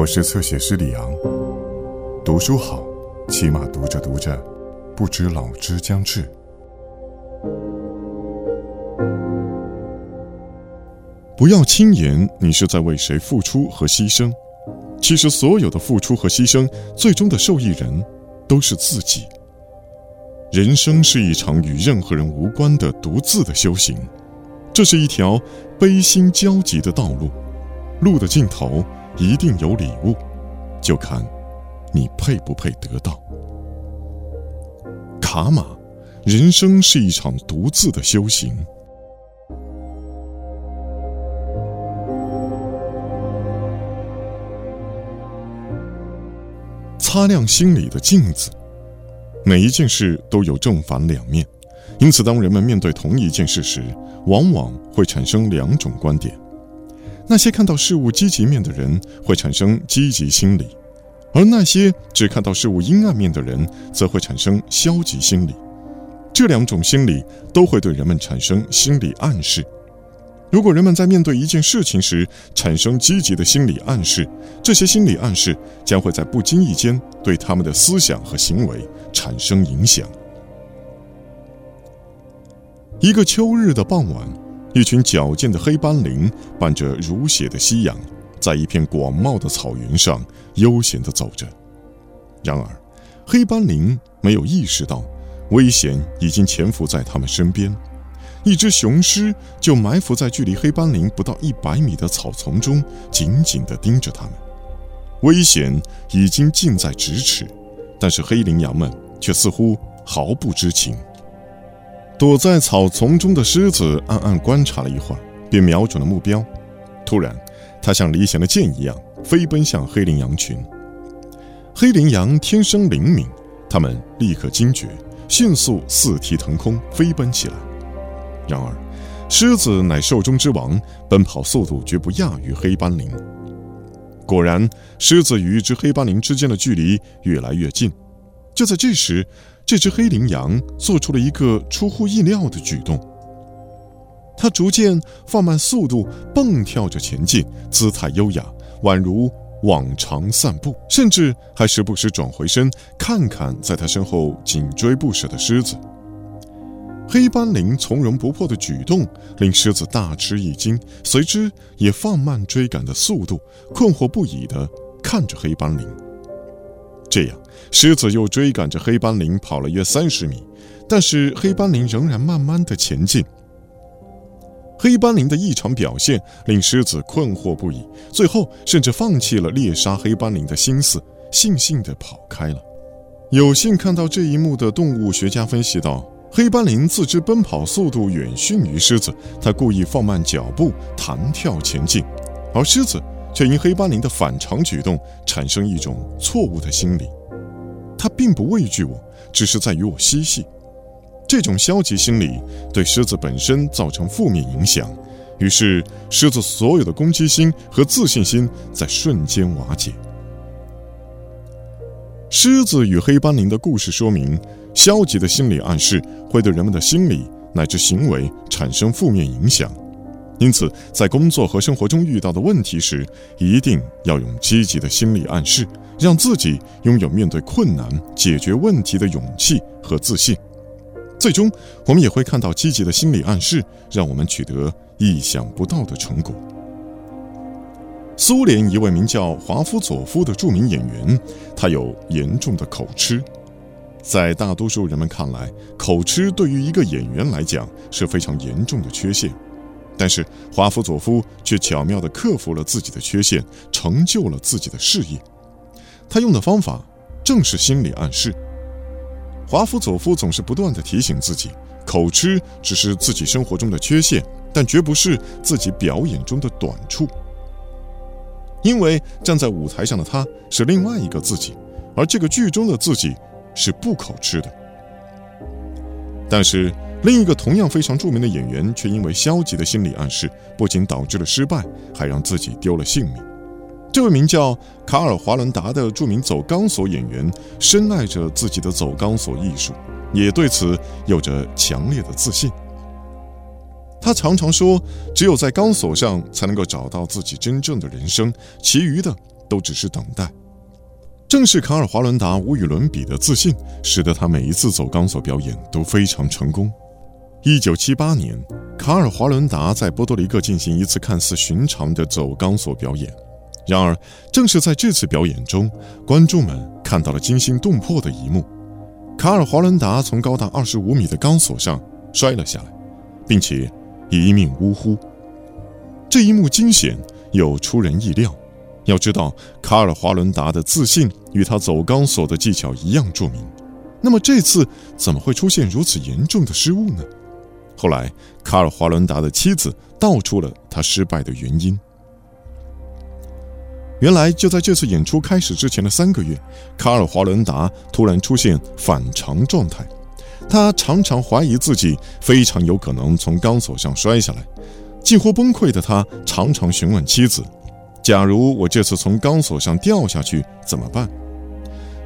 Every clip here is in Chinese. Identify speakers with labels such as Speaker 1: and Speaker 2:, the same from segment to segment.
Speaker 1: 我是侧写师李昂。读书好，起码读着读着，不知老之将至。不要轻言你是在为谁付出和牺牲，其实所有的付出和牺牲，最终的受益人都是自己。人生是一场与任何人无关的独自的修行，这是一条悲心交集的道路，路的尽头一定有礼物，就看你配不配得到。卡玛，人生是一场独自的修行。擦亮心里的镜子。每一件事都有正反两面，因此，当人们面对同一件事时，往往会产生两种观点。那些看到事物积极面的人会产生积极心理，而那些只看到事物阴暗面的人则会产生消极心理。这两种心理都会对人们产生心理暗示。如果人们在面对一件事情时产生积极的心理暗示，这些心理暗示将会在不经意间对他们的思想和行为产生影响。一个秋日的傍晚，一群矫健的黑斑羚伴着如血的夕阳，在一片广袤的草原上悠闲地走着。然而，黑斑羚没有意识到，危险已经潜伏在他们身边。一只雄狮就埋伏在距离黑斑羚不到一百米的草丛中，紧紧地盯着它们。危险已经近在咫尺，但是黑羚羊们却似乎毫不知情。躲在草丛中的狮子暗暗观察了一会儿，便瞄准了目标。突然，它像离弦的箭一样飞奔向黑羚羊群。黑羚羊天生灵敏，它们立刻惊觉，迅速四蹄腾空飞奔起来。然而，狮子乃兽中之王，奔跑速度绝不亚于黑斑羚。果然，狮子与一只黑斑羚之间的距离越来越近。就在这时，这只黑羚羊做出了一个出乎意料的举动。它逐渐放慢速度，蹦跳着前进，姿态优雅，宛如往常散步，甚至还时不时转回身看看在它身后紧追不舍的狮子。黑斑羚从容不迫的举动令狮子大吃一惊，随之也放慢追赶的速度，困惑不已地看着黑斑羚。这样，狮子又追赶着黑斑羚跑了约三十米，但是黑斑羚仍然慢慢的前进。黑斑羚的异常表现令狮子困惑不已，最后甚至放弃了猎杀黑斑羚的心思，悻悻地跑开了。有幸看到这一幕的动物学家分析道。黑斑羚自知奔跑速度远逊于狮子，它故意放慢脚步，弹跳前进，而狮子却因黑斑羚的反常举动产生一种错误的心理。它并不畏惧我，只是在与我嬉戏。这种消极心理对狮子本身造成负面影响，于是狮子所有的攻击心和自信心在瞬间瓦解。狮子与黑斑羚的故事说明。消极的心理暗示会对人们的心理乃至行为产生负面影响，因此，在工作和生活中遇到的问题时，一定要用积极的心理暗示，让自己拥有面对困难、解决问题的勇气和自信。最终，我们也会看到积极的心理暗示让我们取得意想不到的成果。苏联一位名叫华夫佐夫的著名演员，他有严重的口吃。在大多数人们看来，口吃对于一个演员来讲是非常严重的缺陷，但是华夫佐夫却巧妙地克服了自己的缺陷，成就了自己的事业。他用的方法正是心理暗示。华夫佐夫总是不断地提醒自己，口吃只是自己生活中的缺陷，但绝不是自己表演中的短处。因为站在舞台上的他是另外一个自己，而这个剧中的自己。是不口吃的，但是另一个同样非常著名的演员却因为消极的心理暗示，不仅导致了失败，还让自己丢了性命。这位名叫卡尔·华伦达的著名走钢索演员，深爱着自己的走钢索艺术，也对此有着强烈的自信。他常常说：“只有在钢索上才能够找到自己真正的人生，其余的都只是等待。正是卡尔·华伦达无与伦比的自信，使得他每一次走钢索表演都非常成功。一九七八年，卡尔·华伦达在波多黎各进行一次看似寻常的走钢索表演。然而，正是在这次表演中，观众们看到了惊心动魄的一幕：卡尔·华伦达从高达二十五米的钢索上摔了下来，并且一命呜呼。这一幕惊险又出人意料。要知道，卡尔·华伦达的自信与他走钢索的技巧一样著名。那么这次怎么会出现如此严重的失误呢？后来，卡尔·华伦达的妻子道出了他失败的原因。原来，就在这次演出开始之前的三个月，卡尔·华伦达突然出现反常状态。他常常怀疑自己非常有可能从钢索上摔下来，近乎崩溃的他常常询问妻子：“假如我这次从钢索上掉下去怎么办？”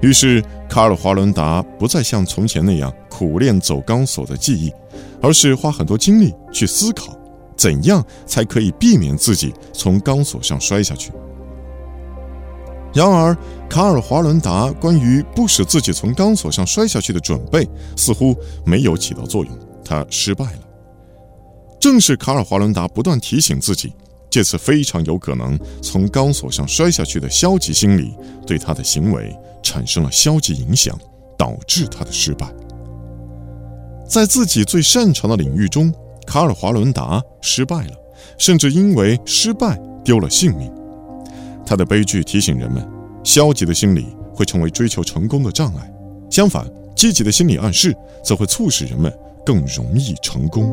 Speaker 1: 于是，卡尔·华伦达不再像从前那样苦练走钢索的技艺。而是花很多精力去思考，怎样才可以避免自己从钢索上摔下去。然而，卡尔·华伦达关于不使自己从钢索上摔下去的准备似乎没有起到作用，他失败了。正是卡尔·华伦达不断提醒自己，这次非常有可能从钢索上摔下去的消极心理，对他的行为产生了消极影响，导致他的失败。在自己最擅长的领域中，卡尔·华伦达失败了，甚至因为失败丢了性命。他的悲剧提醒人们，消极的心理会成为追求成功的障碍；相反，积极的心理暗示则会促使人们更容易成功。